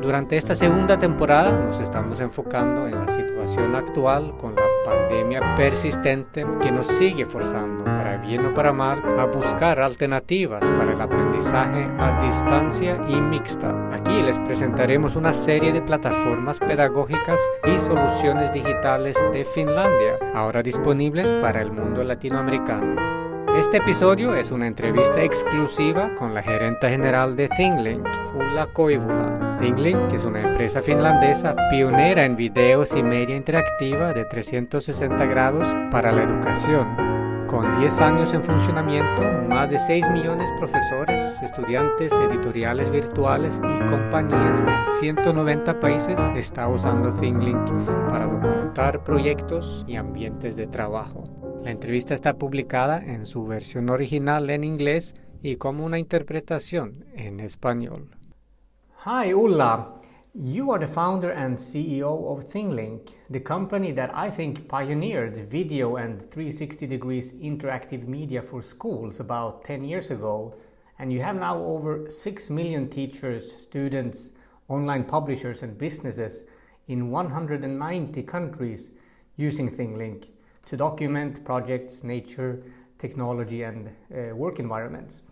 durante esta segunda temporada nos estamos enfocando en la situación actual con la pandemia persistente que nos sigue forzando, para bien o para mal, a buscar alternativas para el aprendizaje a distancia y mixta. Aquí les presentaremos una serie de plataformas pedagógicas y soluciones digitales de Finlandia, ahora disponibles para el mundo latinoamericano. Este episodio es una entrevista exclusiva con la gerente general de ThingLink, Ulla Koivula. ThingLink es una empresa finlandesa pionera en videos y media interactiva de 360 grados para la educación. Con 10 años en funcionamiento, más de 6 millones de profesores, estudiantes, editoriales virtuales y compañías en 190 países está usando ThingLink para documentar proyectos y ambientes de trabajo. La entrevista está publicada en su versión original en inglés y como una interpretación en español. Hi Ulla, you are the founder and CEO of ThingLink, the company that I think pioneered video and 360 degrees interactive media for schools about 10 years ago, and you have now over 6 million teachers, students, online publishers, and businesses in 190 countries using ThingLink to document projects, nature, technology, and uh, work environments.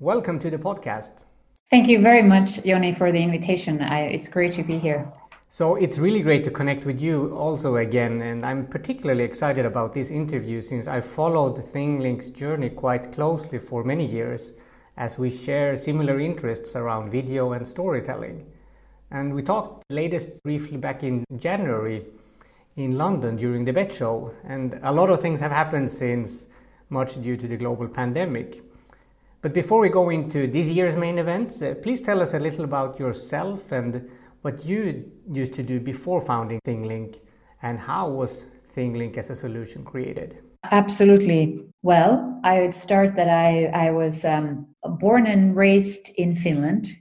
Welcome to the podcast. Thank you very much, Yoni, for the invitation. I, it's great to be here. So it's really great to connect with you also again, and I'm particularly excited about this interview since I followed ThingLink's journey quite closely for many years as we share similar interests around video and storytelling. And we talked latest briefly back in January in London during the Bett show, and a lot of things have happened since, much due to the global pandemic. But before we go into this year's main events, uh, please tell us a little about yourself and what you used to do before founding ThingLink, and how was ThingLink as a solution created? Absolutely. Well, I would start that I, I was um, born and raised in Finland.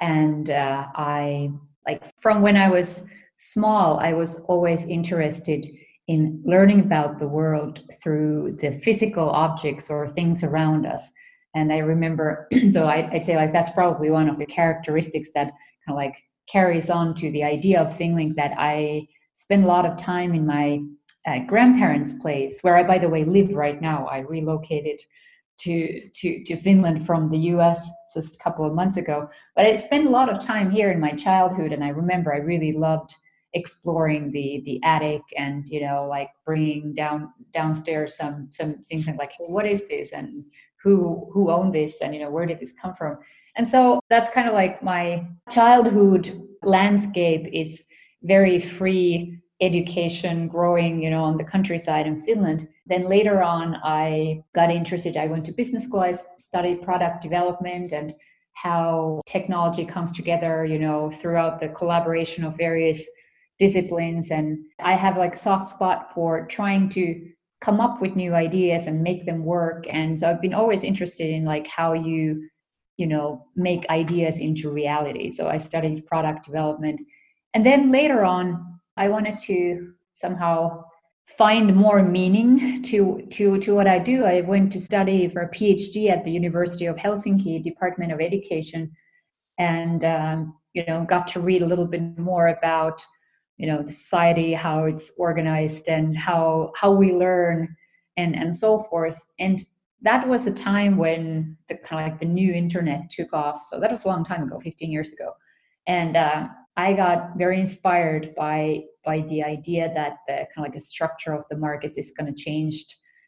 And uh, I, like, from when I was small, I was always interested in learning about the world through the physical objects or things around us. And I remember, so I'd, I'd say like that's probably one of the characteristics that kind of like carries on to the idea of ThingLink that I spend a lot of time in my uh, grandparents' place, where I, by the way, live right now. I relocated to to to Finland from the U.S. just a couple of months ago, but I spent a lot of time here in my childhood, and I remember I really loved exploring the the attic and you know like bringing down downstairs some some things like hey what is this? And who who owned this? And you know where did this come from? And so that's kind of like my childhood landscape is very free education growing you know on the countryside in finland. Then later on i got interested i went to business school i studied product development and how technology comes together you know throughout the collaboration of various disciplines and i have like soft spot for trying to come up with new ideas and make them work. And so i've been always interested in like how you you know make ideas into reality. So i studied product development. And then later on i wanted to somehow find more meaning to to to what i do. I went to study for a phd at the university of helsinki department of education. And um, you know got to read a little bit more about you know the society how it's organized and how how we learn and and so forth. And that was a time when the kind of like the new internet took off. So that was a long time ago 15 years ago. And uh, i got very inspired by by the idea that the kind of like the structure of the markets is going to change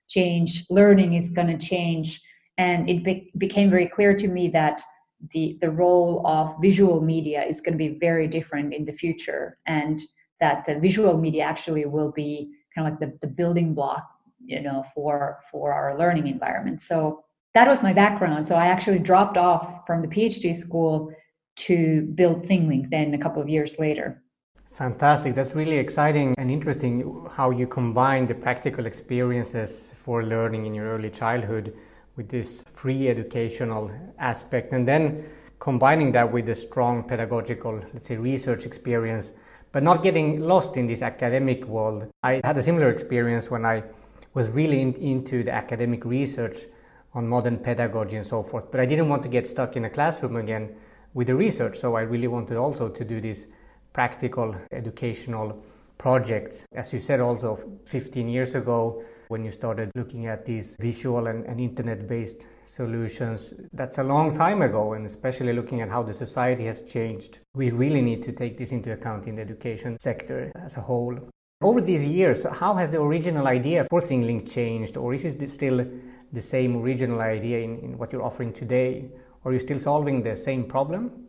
change learning is going to change. And it be- became very clear to me that the the role of visual media is going to be very different in the future. And that the visual media actually will be kind of like the, the building block you know for for our learning environment. So that was my background. So i actually dropped off from the phd school to build thinglink then a couple of years later. Fantastic. That's really exciting and interesting how you combine the practical experiences for learning in your early childhood with this free educational aspect and then combining that with a strong pedagogical, let's say, research experience, but not getting lost in this academic world. I had a similar experience when I was really in, into the academic research on modern pedagogy and so forth, but I didn't want to get stuck in a classroom again with the research, so I really wanted also to do this practical educational projects. As you said, also 15 years ago, when you started looking at these visual and, and internet based solutions. That's a long time ago, and especially looking at how the society has changed. We really need to take this into account in the education sector as a whole. Over these years, how has the original idea for ThingLink changed, or is it still the same original idea in, in what you're offering today? Are you still solving the same problem?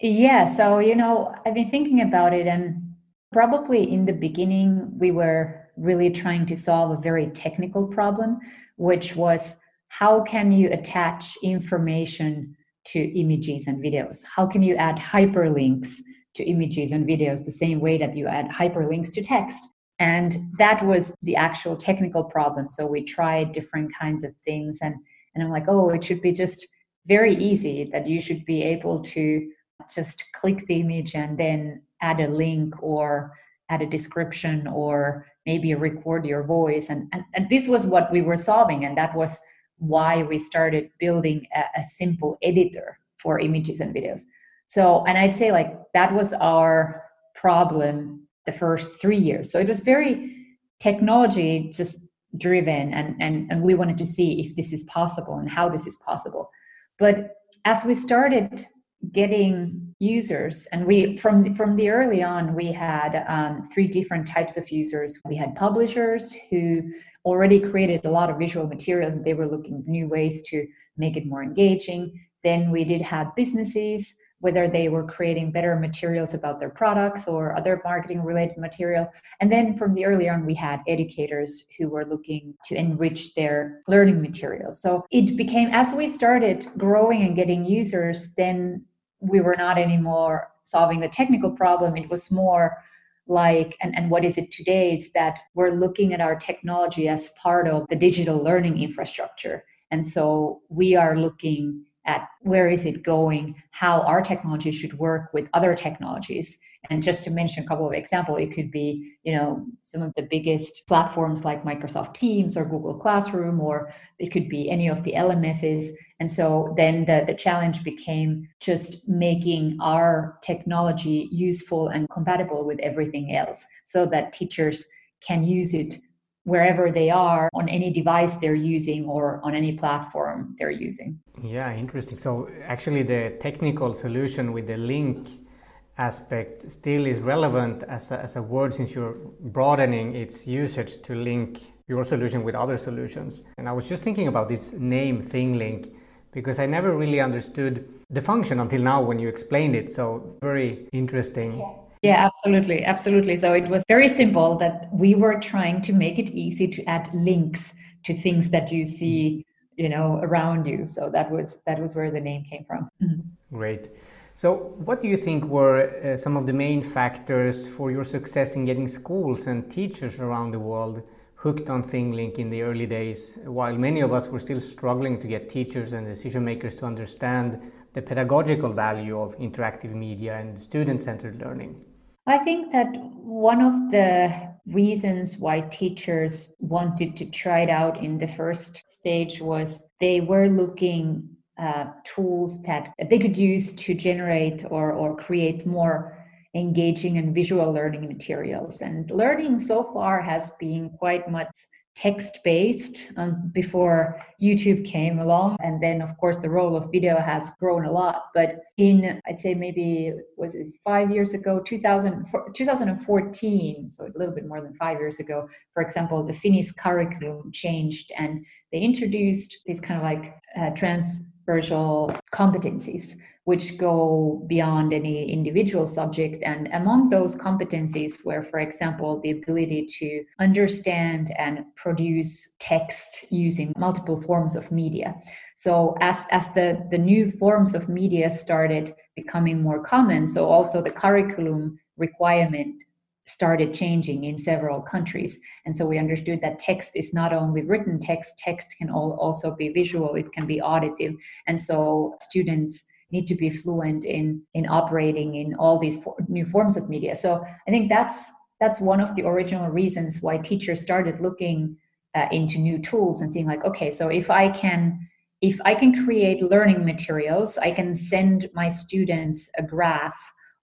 Yeah, so, you know, I've been thinking about it, and probably in the beginning, we were really trying to solve a very technical problem, which was how can you attach information to images and videos? How can you add hyperlinks to images and videos the same way that you add hyperlinks to text? And that was the actual technical problem. So we tried different kinds of things, and, and I'm like, oh, it should be just very easy that you should be able to just click the image and then add a link or add a description or maybe record your voice and, and, and this was what we were solving and that was why we started building a, a simple editor for images and videos. So and i'd say like that was our problem the first three years. So it was very technology just driven and and and we wanted to see if this is possible and how this is possible. But as we started getting users and we from from the early on we had um, three different types of users we had publishers who already created a lot of visual materials and they were looking new ways to make it more engaging then we did have businesses whether they were creating better materials about their products or other marketing related material. And then from the early on, we had educators who were looking to enrich their learning materials. So it became, as we started growing and getting users, then we were not anymore solving the technical problem. It was more like and, and what is it today is that we're looking at our technology as part of the digital learning infrastructure and so we are looking at where is it going how our technology should work with other technologies. And just to mention a couple of examples it could be you know some of the biggest platforms like microsoft teams or google classroom or it could be any of the lms's and so then the, the challenge became just making our technology useful and compatible with everything else so that teachers can use it wherever they are on any device they're using or on any platform they're using. Yeah, interesting. So actually the technical solution with the link aspect still is relevant as a, as a word since you're broadening its usage to link your solution with other solutions. And I was just thinking about this name thing link because I never really understood the function until now when you explained it. So very interesting. Yeah. Yeah, absolutely. Absolutely. So it was very simple that we were trying to make it easy to add links to things that you see, you know, around you. So that was that was where the name came from. Mm-hmm. Great. So, what do you think were uh, some of the main factors for your success in getting schools and teachers around the world hooked on ThingLink in the early days, while many of us were still struggling to get teachers and decision makers to understand the pedagogical value of interactive media and student centered learning? I think that one of the reasons why teachers wanted to try it out in the first stage was they were looking uh, tools that they could use to generate or, or create more engaging and visual learning materials. And learning so far has been quite much text based um, before YouTube came along. And then, of course, the role of video has grown a lot. But in, I'd say maybe, was it five years ago, 2000, 2014, so a little bit more than five years ago, for example, the Finnish curriculum changed and they introduced these kind of like uh, transversal competencies which go beyond any individual subject. And among those competencies were, for example, the ability to understand and produce text using multiple forms of media. So as, as the, the new forms of media started becoming more common, so also the curriculum requirement started changing in several countries. And so we understood that text is not only written text, text can also be visual, it can be auditive. And so students need to be fluent in in operating in all these for, new forms of media. So I think that's that's one of the original reasons why teachers started looking uh, into new tools and seeing like, okay, so if I can if I can create learning materials, I can send my students a graph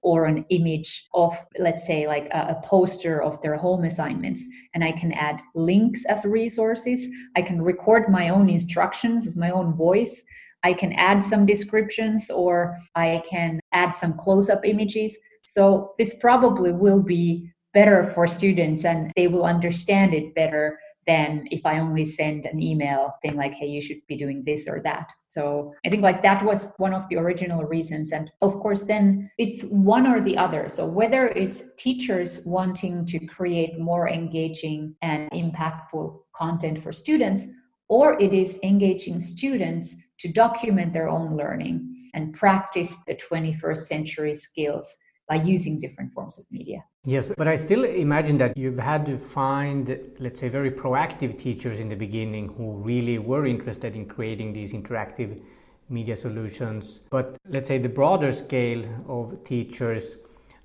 or an image of, let's say, like a, a, poster of their home assignments. And I can add links as resources. I can record my own instructions as my own voice. I can add some descriptions or I can add some close up images. So this probably will be better for students and they will understand it better than if I only send an email saying like, hey, you should be doing this or that. So I think like that was one of the original reasons. And of course, then it's one or the other. So whether it's teachers wanting to create more engaging and impactful content for students, or it is engaging students to document their own learning and practice the 21st century skills by using different forms of media. Yes, but I still imagine that you've had to find, let's say, very proactive teachers in the beginning who really were interested in creating these interactive media solutions. But let's say the broader scale of teachers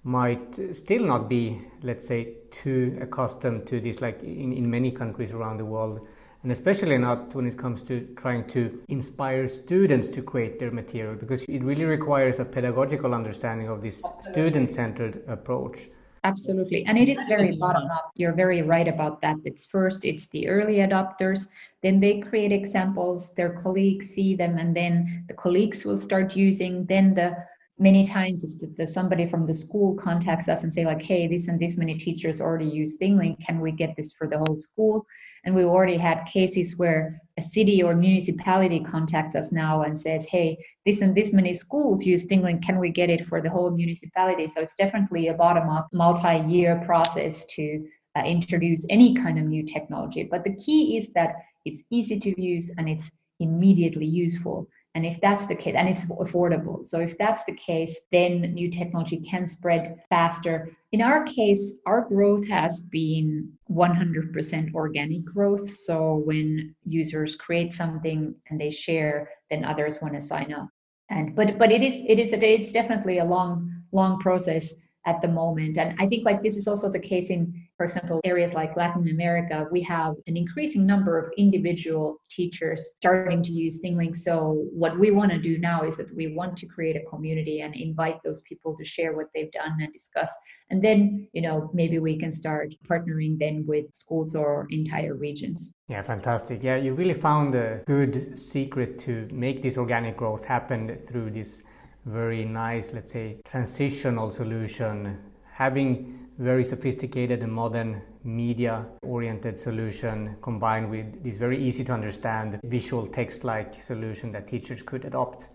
might still not be, let's say, too accustomed to this, like in, in many countries around the world and especially not when it comes to trying to inspire students to create their material because it really requires a pedagogical understanding of this student centered approach. Absolutely. And it is very bottom up. You're very right about that. It's first it's the early adopters. Then they create examples their colleagues see them and then the colleagues will start using. Then the many times it's that somebody from the school contacts us and say like hey this and this many teachers already use thinglink can we get this for the whole school and we've already had cases where a city or municipality contacts us now and says hey this and this many schools use thinglink can we get it for the whole municipality? So it's definitely a bottom up multi-year process to uh, introduce any kind of new technology. But the key is that it's easy to use and it's immediately useful and if that's the case, and it's affordable. So if that's the case, then new technology can spread faster. In our case, our growth has been 100% organic growth. So when users create something and they share, then others want to sign up. And but but it is it is a, it's definitely a long long process at the moment. And I think like this is also the case in, for example, areas like Latin America. We have an increasing number of individual teachers starting to use ThingLink. So what we want to do now is that we want to create a community and invite those people to share what they've done and discuss. And then, you know, maybe we can start partnering then with schools or entire regions. Yeah, fantastic. Yeah, you really found a good secret to make this organic growth happen through this very nice, let's say, transitional solution, having very sophisticated and modern media oriented solution combined with this very easy to understand visual text like solution that teachers could adopt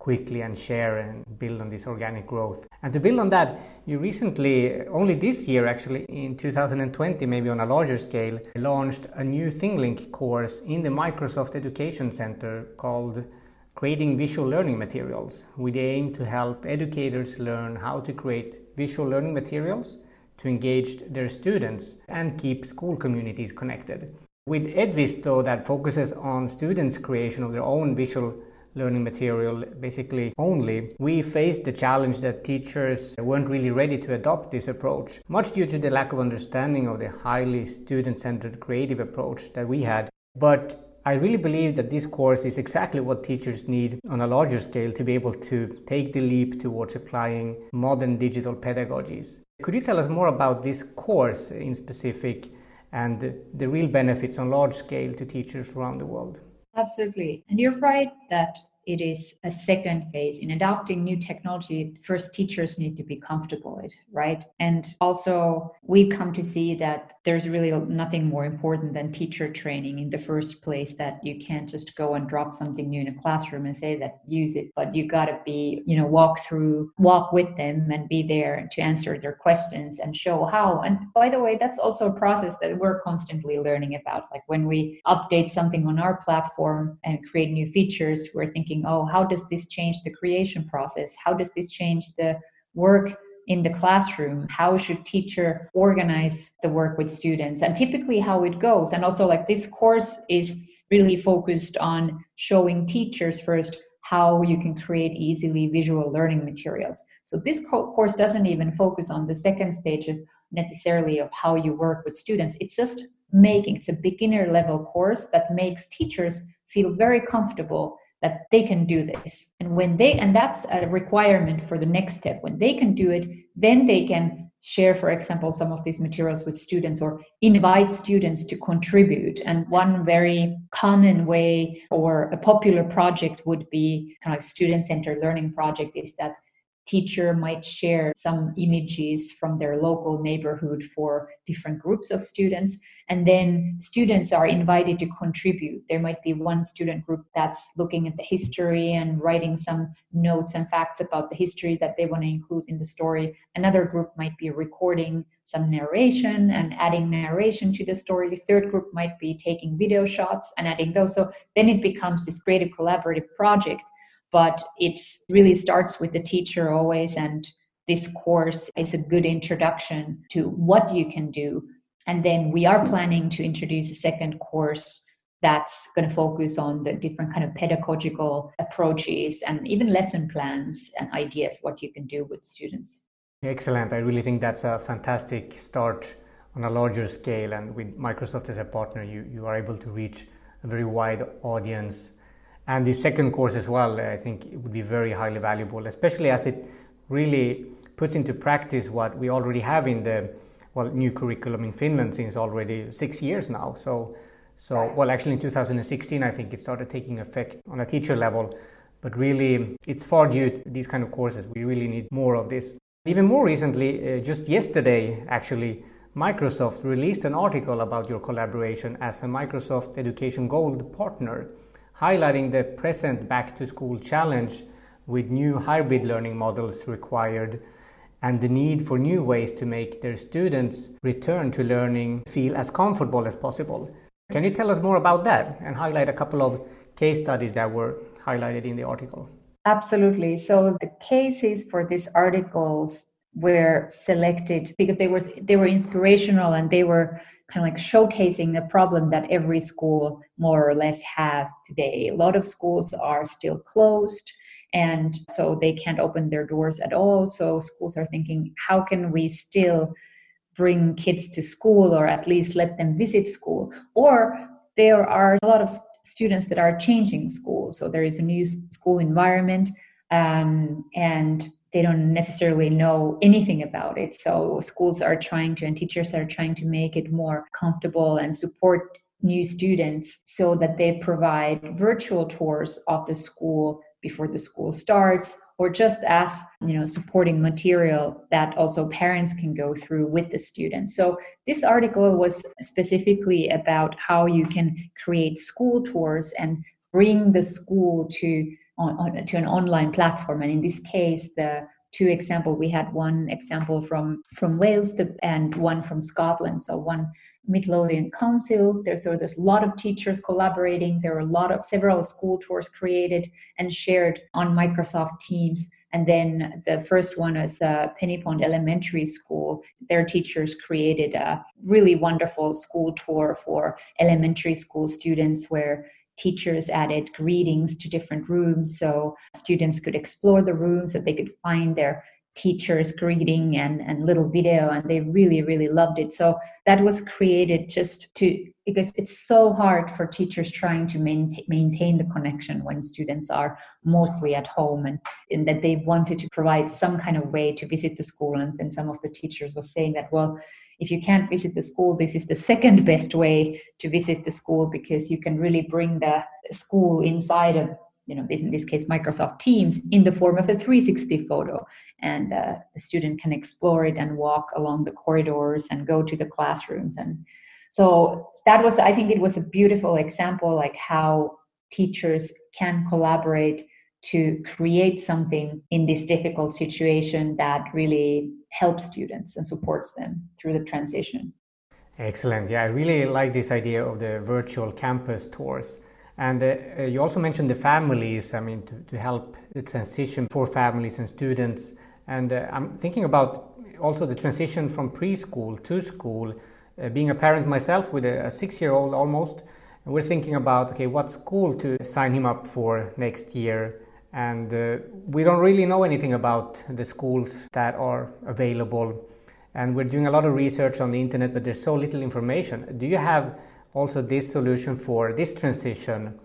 quickly and share and build on this organic growth. And to build on that, you recently, only this year actually, in 2020, maybe on a larger scale, launched a new ThingLink course in the Microsoft Education Center called creating visual learning materials with the aim to help educators learn how to create visual learning materials to engage their students and keep school communities connected. With Edvisto, that focuses on students' creation of their own visual learning material basically only, we faced the challenge that teachers weren't really ready to adopt this approach, much due to the lack of understanding of the highly student centered creative approach that we had. But I really believe that this course is exactly what teachers need on a larger scale to be able to take the leap towards applying modern digital pedagogies. Could you tell us more about this course in specific and the real benefits on large scale to teachers around the world? Absolutely. And you're right that it is a second phase. In adopting new technology first teachers need to be comfortable with right? And also we come to see that there's really nothing more important than teacher training in the first place that you can't just go and drop something new in a classroom and say that use it but you got to be you know walk through walk with them and be there to answer their questions and show how. And by the way that's also a process that we're constantly learning about. Like when we update something on our platform and create new features we're thinking thinking, oh, how does this change the creation process? How does this change the work in the classroom? How should teacher organize the work with students? And typically how it goes. And also like this course is really focused on showing teachers first how you can create easily visual learning materials. So this course doesn't even focus on the second stage of necessarily of how you work with students. It's just making it's a beginner level course that makes teachers feel very comfortable that they can do this. And when they and that's a requirement for the next step. When they can do it then they can share for example some of these materials with students or invite students to contribute. And one very common way or a popular project would be kind of like student centered learning project is that teacher might share some images from their local neighborhood for different groups of students. And then students are invited to contribute. There might be one student group that's looking at the history and writing some notes and facts about the history that they want to include in the story. Another group might be recording some narration and adding narration to the story. The third group might be taking video shots and adding those. So then it becomes this creative collaborative project but it's really starts with the teacher always and this course is a good introduction to what you can do. And then we are planning to introduce a second course that's going to focus on the different kind of pedagogical approaches and even lesson plans and ideas what you can do with students. Excellent. I really think that's a fantastic start on a larger scale and with microsoft as a partner you, you are able to reach a very wide audience and the second course as well, I think it would be very highly valuable, especially as it really puts into practice what we already have in the well new curriculum in Finland since already six years now. So, so well, actually in 2016, I think it started taking effect on a teacher level. But really, it's far due these kind of courses. We really need more of this. Even more recently, uh, just yesterday, actually, Microsoft released an article about your collaboration as a Microsoft Education Gold partner highlighting the present back to school challenge with new hybrid learning models required and the need for new ways to make their students return to learning feel as comfortable as possible. Can you tell us more about that and highlight a couple of case studies that were highlighted in the article? Absolutely. So the cases for these articles were selected because they were they were inspirational and they were kind of like showcasing a problem that every school more or less has today. A lot of schools are still closed and so they can't open their doors at all. So schools are thinking, how can we still bring kids to school or at least let them visit school? Or there are a lot of students that are changing school. So there is a new school environment um, and they don't necessarily know anything about it. So schools are trying to, and teachers are trying to make it more comfortable and support new students so that they provide virtual tours of the school before the school starts or just as you know supporting material that also parents can go through with the students so this article was specifically about how you can create school tours and bring the school to on, on, to an online platform. And in this case, the two example we had one example from from Wales to, and one from Scotland. So one Midlothian Council. There's there's a lot of teachers collaborating. There are a lot of several school tours created and shared on Microsoft Teams. And then the first one was uh, Penny Pond Elementary School. Their teachers created a really wonderful school tour for elementary school students where teachers added greetings to different rooms so students could explore the rooms that they could find their teachers greeting and, and little video and they really really loved it. So that was created just to because it's so hard for teachers trying to maintain, maintain the connection when students are mostly at home and, and that they wanted to provide some kind of way to visit the school. And, and some of the teachers were saying that well if you can't visit the school this is the second best way to visit the school because you can really bring the school inside of you know in this case microsoft teams in the form of a 360 photo. And uh, the student can explore it and walk along the corridors and go to the classrooms. And so that was i think it was a beautiful example like how teachers can collaborate to create something in this difficult situation that really helps students and supports them through the transition. Excellent. Yeah, I really like this idea of the virtual campus tours. And uh, uh, you also mentioned the families, I mean, to, to help the transition for families and students. And uh, I'm thinking about also the transition from preschool to school. Uh, being a parent myself with a, a six year old almost, we're thinking about okay, what school to sign him up for next year. And uh, we don't really know anything about the schools that are available. And we're doing a lot of research on the internet, but there's so little information. Do you have also this solution for this transition?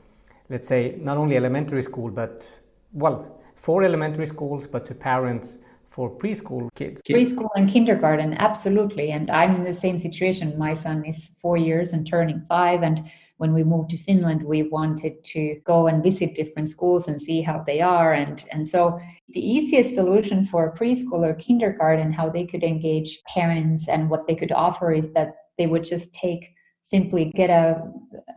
Let's say not only elementary school, but well, for elementary schools, but to parents for preschool kids. Preschool and kindergarten, absolutely. And I'm in the same situation. My son is four years and turning five. And when we moved to Finland, we wanted to go and visit different schools and see how they are. And, and so the easiest solution for preschool or kindergarten, how they could engage parents and what they could offer is that they would just take simply get a,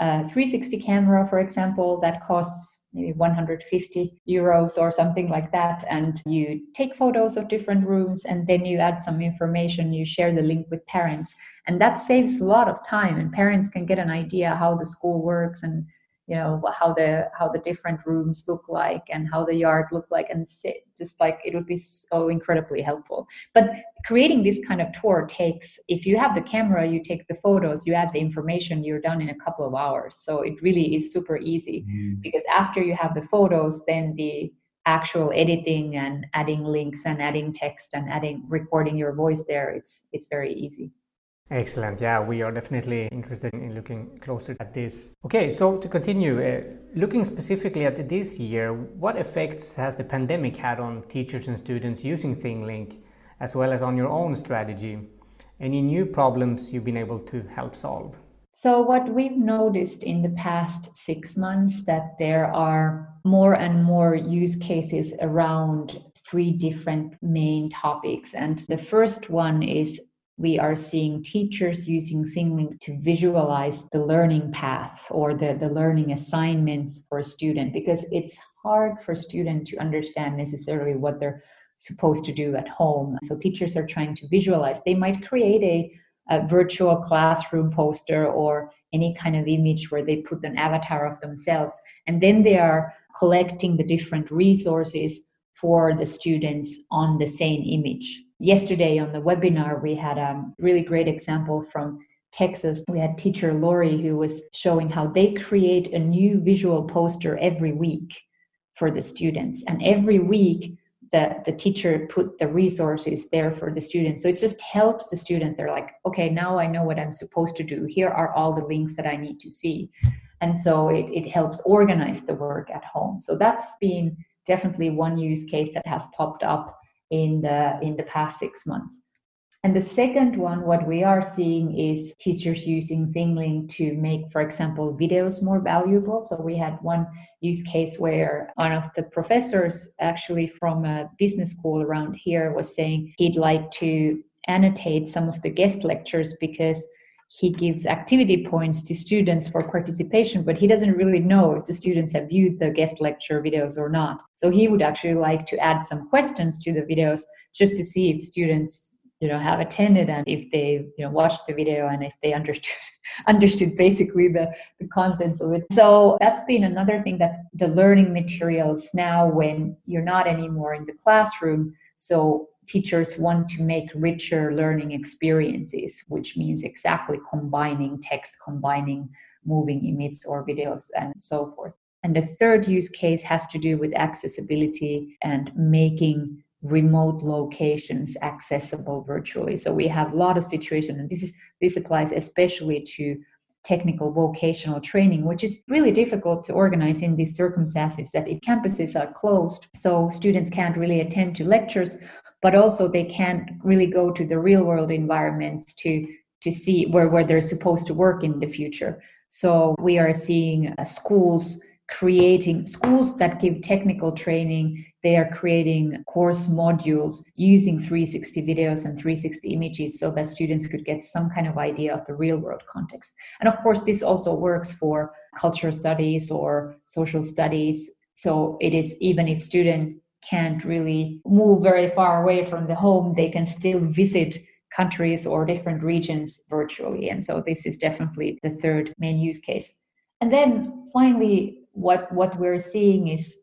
a 360 camera, for example, that costs maybe 150 euros or something like that. And you take photos of different rooms and then you add some information, you share the link with parents. And that saves a lot of time, and parents can get an idea how the school works and you know how the how the different rooms look like and how the yard look like and sit, just like it would be so incredibly helpful. But creating this kind of tour takes if you have the camera you take the photos you add the information you're done in a couple of hours. So it really is super easy mm. because after you have the photos then the actual editing and adding links and adding text and adding recording your voice there it's it's very easy Excellent. Yeah, we are definitely interested in looking closer at this. Okay, so to continue, uh, looking specifically at this year, what effects has the pandemic had on teachers and students using ThingLink, as well as on your own strategy? Any new problems you've been able to help solve? So, what we've noticed in the past six months that there are more and more use cases around three different main topics. And the first one is we are seeing teachers using ThingLink to visualize the learning path or the, the learning assignments for a student because it's hard for a student to understand necessarily what they're supposed to do at home. So teachers are trying to visualize. They might create a, a virtual classroom poster or any kind of image where they put an avatar of themselves. And then they are collecting the different resources for the students on the same image yesterday on the webinar, we had a really great example from Texas. We had teacher Lori who was showing how they create a new visual poster every week for the students. And every week, the, the teacher put the resources there for the students. So it just helps the students. They're like, okay, now I know what I'm supposed to do. Here are all the links that I need to see. And so it, it helps organize the work at home. So that's been definitely one use case that has popped up in the in the past six months. And the second one, what we are seeing is teachers using ThingLink to make, for example, videos more valuable. So we had one use case where one of the professors, actually from a business school around here, was saying he'd like to annotate some of the guest lectures because he gives activity points to students for participation, but he doesn't really know if the students have viewed the guest lecture videos or not. So he would actually like to add some questions to the videos just to see if students you know have attended and if they you know watched the video and if they understood understood basically the the contents of it so that's been another thing that the learning materials now when you're not anymore in the classroom so teachers want to make richer learning experiences, which means exactly combining text, combining moving images or videos, and so forth. And the third use case has to do with accessibility and making remote locations accessible virtually. So we have a lot of situations, and this is this applies especially to technical vocational training, which is really difficult to organize in these circumstances that if campuses are closed, so students can't really attend to lectures, but also they can't really go to the real world environments to to see where, where they're supposed to work in the future. So we are seeing uh, schools creating schools that give technical training they are creating course modules using 360 videos and 360 images so that students could get some kind of idea of the real world context and of course this also works for cultural studies or social studies so it is even if student can't really move very far away from the home they can still visit countries or different regions virtually and so this is definitely the third main use case and then finally what what we're seeing is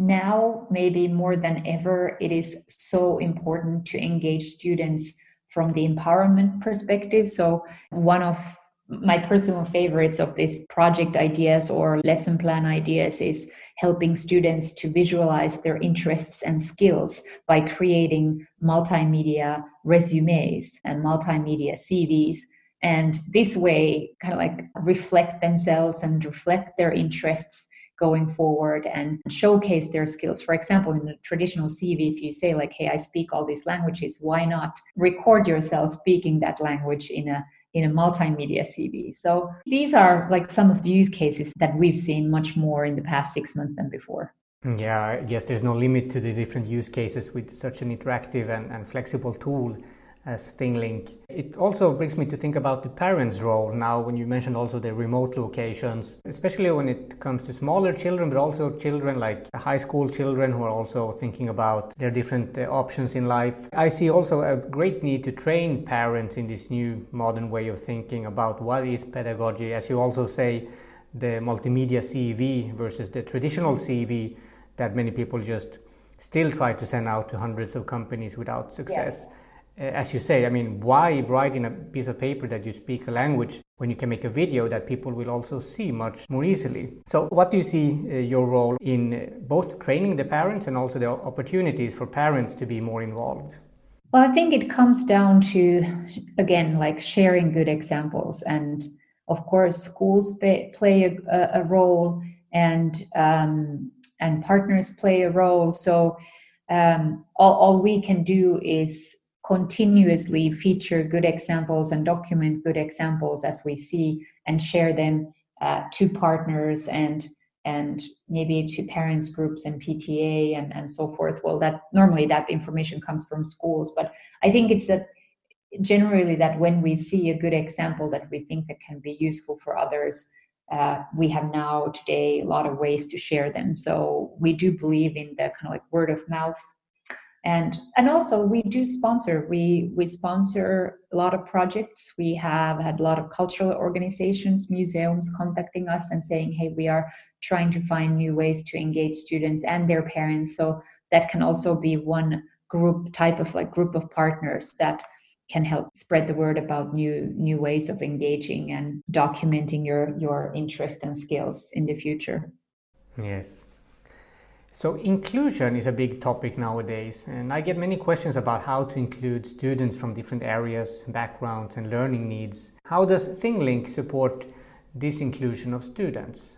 now, maybe more than ever, it is so important to engage students from the empowerment perspective. So, one of my personal favorites of these project ideas or lesson plan ideas is helping students to visualize their interests and skills by creating multimedia resumes and multimedia CVs. And this way, kind of like reflect themselves and reflect their interests going forward and showcase their skills. For example, in a traditional CV, if you say, like, hey, I speak all these languages, why not record yourself speaking that language in a in a multimedia CV. So these are like some of the use cases that we've seen much more in the past six months than before. Mm, yeah, I guess there's no limit to the different use cases with such an interactive and, and flexible tool as ThingLink. It also brings me to think about the parents' role now when you mentioned also the remote locations, especially when it comes to smaller children, but also children like high school children who are also thinking about their different uh, options in life. I see also a great need to train parents in this new modern way of thinking about what is pedagogy. As you also say, the multimedia CV versus the traditional CV that many people just still try to send out to hundreds of companies without success. Yeah as you say, I mean, why write in a piece of paper that you speak a language when you can make a video that people will also see much more easily? So, what do you see uh, your role in uh, both training the parents and also the opportunities for parents to be more involved? Well, I think it comes down to, again, like sharing good examples. And of course, schools play a, a, role and, um, and partners play a role. So, um, all, all we can do is continuously feature good examples and document good examples as we see and share them uh, to partners and and maybe to parents groups and pta and, and so forth. Well that normally that information comes from schools but i think it's that generally that when we see a good example that we think that can be useful for others uh, we have now today a lot of ways to share them. So we do believe in the kind of like word of mouth and and also we do sponsor we we sponsor a lot of projects. We have had a lot of cultural organizations museums contacting us and saying hey we are trying to find new ways to engage students and their parents. So that can also be one group type of like group of partners that can help spread the word about new new ways of engaging and documenting your your interest and skills in the future. Yes so inclusion is a big topic nowadays, and I get many questions about how to include students from different areas, backgrounds, and learning needs. How does ThingLink support this inclusion of students?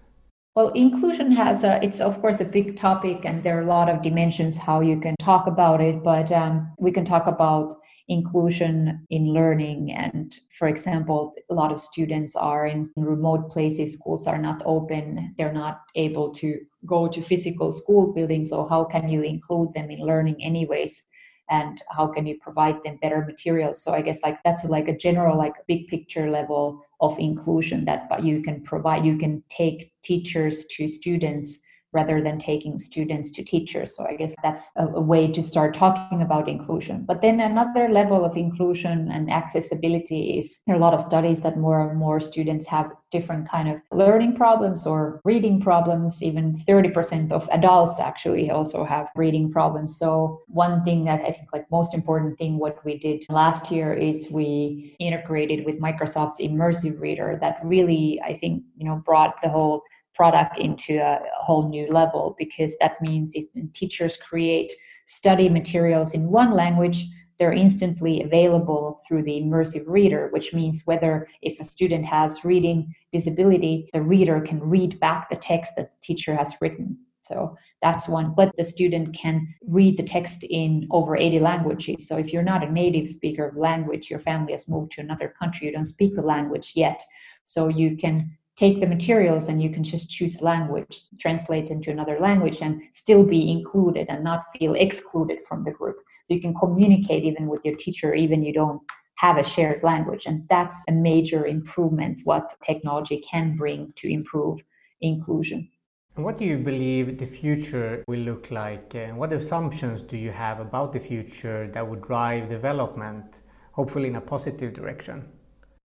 Well, inclusion has a, it's of course a big topic, and there are a lot of dimensions how you can talk about it. But um, we can talk about inclusion in learning. And for example, a lot of students are in remote places, schools are not open, they're not able to go to physical school buildings. So, how can you include them in learning, anyways? And how can you provide them better materials? So i guess like that's like a general like big picture level of inclusion that you can provide you can take teachers to students rather than taking students to teachers. So I guess that's a, a, way to start talking about inclusion. But then another level of inclusion and accessibility is there are a lot of studies that more and more students have different kind of learning problems or reading problems. Even 30% of adults actually also have reading problems. So one thing that I think like most important thing what we did last year is we integrated with Microsoft's immersive reader that really I think you know brought the whole product into a whole new level because that means if teachers create study materials in one language they're instantly available through the immersive reader which means whether if a student has reading disability the reader can read back the text that the teacher has written. So that's one. But the student can read the text in over 80 languages. So if you're not a native speaker of language your family has moved to another country you don't speak the language yet. So you can take the materials and you can just choose language, translate into another language, and still be included and not feel excluded from the group. So you can communicate even with your teacher, even you don't have a shared language. And that's a major improvement what technology can bring to improve inclusion. And what do you believe the future will look like? And what assumptions do you have about the future that would drive development, hopefully in a positive direction?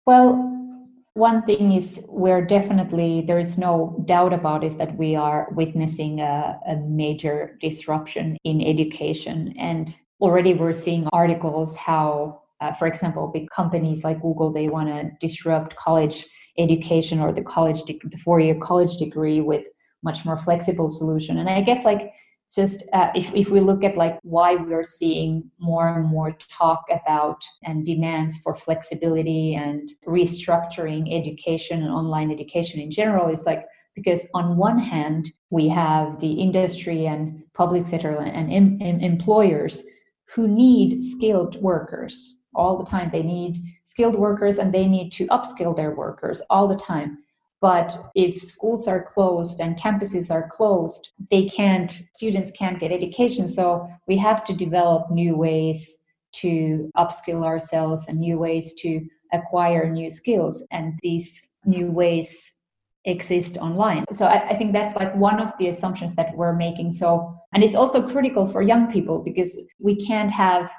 Well, one thing is we're definitely there is no doubt about is that we are witnessing a, a major disruption in education. And already we're seeing articles how uh, for example big companies like google they want to disrupt college education or the college de- the four year college degree with much more flexible solution. And i guess like just uh, if, if we look at like why we're seeing more and more talk about and demands for flexibility and restructuring education and online education in general is like because on one hand we have the industry and public sector and em- em- employers who need skilled workers. All the time they need skilled workers and they need to upskill their workers all the time but if schools are closed and campuses are closed they can't students can't get education. So we have to develop new ways to upskill ourselves and new ways to acquire new skills. And these new ways exist online. So I, I, think that's like one of the assumptions that we're making. So and it's also critical for young people because we can't have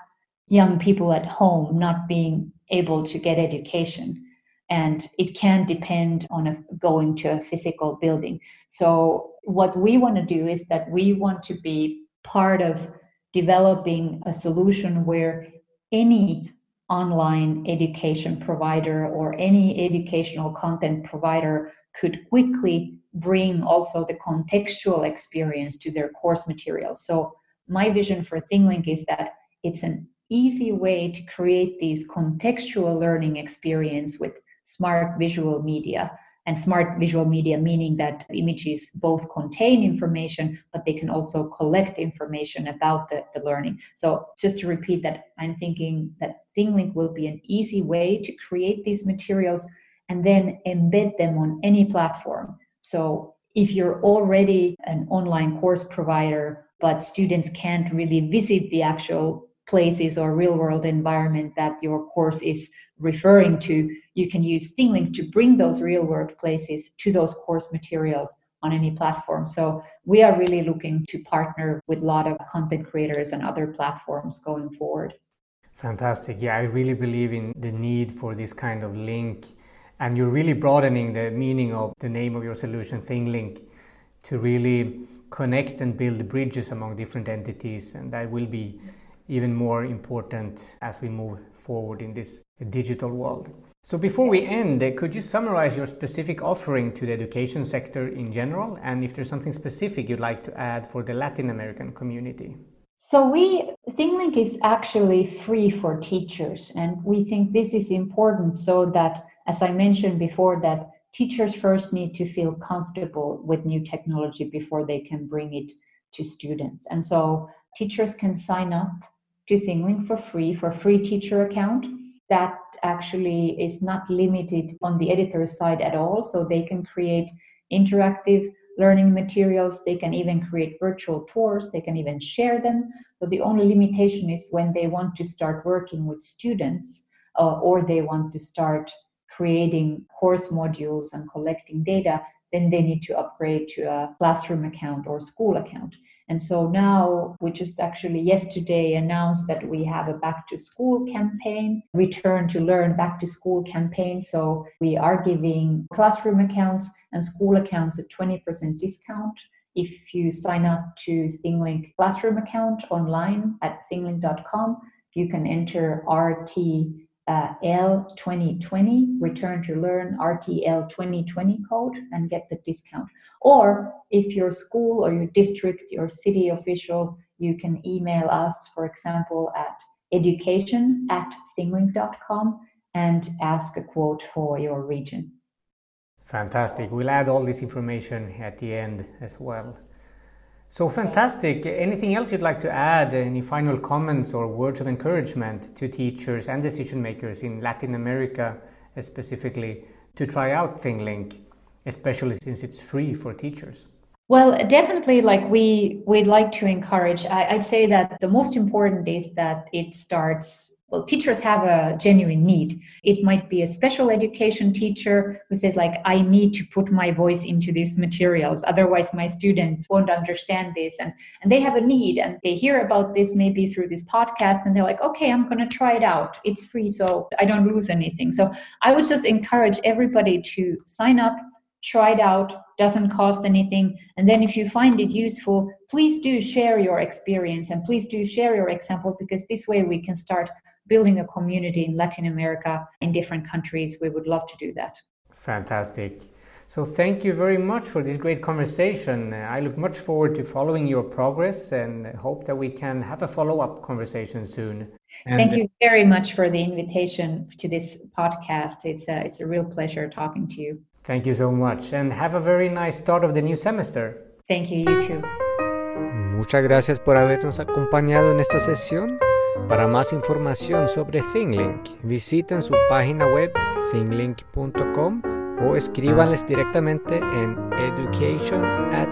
young people at home not being able to get education and it can depend on a, going to a physical building. So, what we want to do is that we want to be part of developing a solution where any online education provider or any educational content provider could quickly bring also the contextual experience to their course material. So, my vision for ThingLink is that it's an easy way to create these contextual learning experience with smart visual media. And smart visual media meaning that images both contain information but they can also collect information about the, the learning. So just to repeat that i'm thinking that thinglink will be an easy way to create these materials and then embed them on any platform. So if you're already an online course provider but students can't really visit the actual places or real world environment that your course is referring to, you can use ThingLink to bring those real world places to those course materials on any platform. So we are really looking to partner with a lot of content creators and other platforms going forward. Fantastic. Yeah, I really believe in the need for this kind of link. And you're really broadening the meaning of the name of your solution, ThingLink, to really connect and build bridges among different entities. And that will be even more important as we move forward in this digital world. So, before we end, eh, could you summarize your specific offering to the education sector in general, and if there's something specific you'd like to add for the Latin American community? So, we ThingLink is actually free for teachers, and we think this is important so that, as I mentioned before, that teachers first need to feel comfortable with new technology before they can bring it to students. And so, teachers can sign up to ThingLink for free for a free teacher account. That actually is not limited on the editor side at all. So they can create interactive learning materials. They can even create virtual tours. They can even share them. So the only limitation is when they want to start working with students uh, or they want to start creating course modules and collecting data, then they need to upgrade to a classroom account or school account. And so now we just actually yesterday announced that we have a back to school campaign, return to learn back to school campaign. So we are giving classroom accounts and school accounts a 20% discount if you sign up to ThingLink classroom account online at thinglink.com. You can enter RT uh, L2020, return to learn RTL 2020 code and get the discount. Or if your school or your district, your city official, you can email us, for example, at education at thinglink.com and ask a quote for your region. Fantastic. We'll add all this information at the end as well. So fantastic. Anything else you'd like to add? Any final comments or words of encouragement to teachers and decision makers in Latin America, specifically, to try out ThingLink, especially since it's free for teachers? Well, definitely, like we we'd like to encourage. I, I'd say that the most important is that it starts well teachers have a genuine need. It might be a special education teacher who says like i need to put my voice into these materials otherwise my students won't understand this. And and they have a need and they hear about this maybe through this podcast and they're like okay i'm going to try it out. It's free so i don't lose anything. So i would just encourage everybody to sign up try it out doesn't cost anything and then if you find it useful please do share your experience and please do share your example because this way we can start building a community in latin america in different countries we would love to do that fantastic so thank you very much for this great conversation i look much forward to following your progress and hope that we can have a follow-up conversation soon and thank you very much for the invitation to this podcast it's a, it's a real pleasure talking to you Thank you so much and have a very nice start of the new semester. Thank you, you too. Muchas gracias por habernos acompañado en esta sesión. Para más información sobre ThingLink, visiten su página web thinglink.com o escríbanles directamente en education at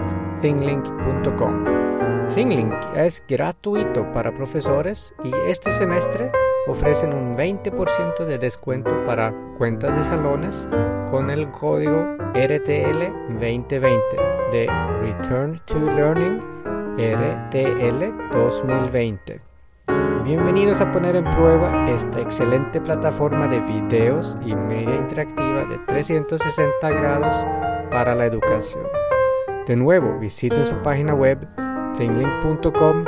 es gratuito para profesores y este semestre ofrecen un 20% de descuento para cuentas de salones con el código RTL 2020 de Return to Learning RTL 2020. Bienvenidos a poner en prueba esta excelente plataforma de videos y media interactiva de 360 grados para la educación. De nuevo, visiten su página web thinglink.com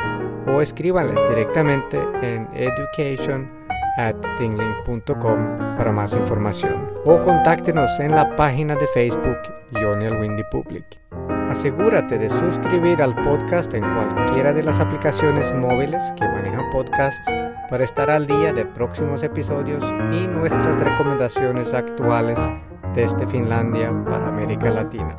o escríbanles directamente en education at thinglink.com para más información o contáctenos en la página de Facebook Yonial Windy Public. Asegúrate de suscribir al podcast en cualquiera de las aplicaciones móviles que manejan podcasts para estar al día de próximos episodios y nuestras recomendaciones actuales desde Finlandia para América Latina.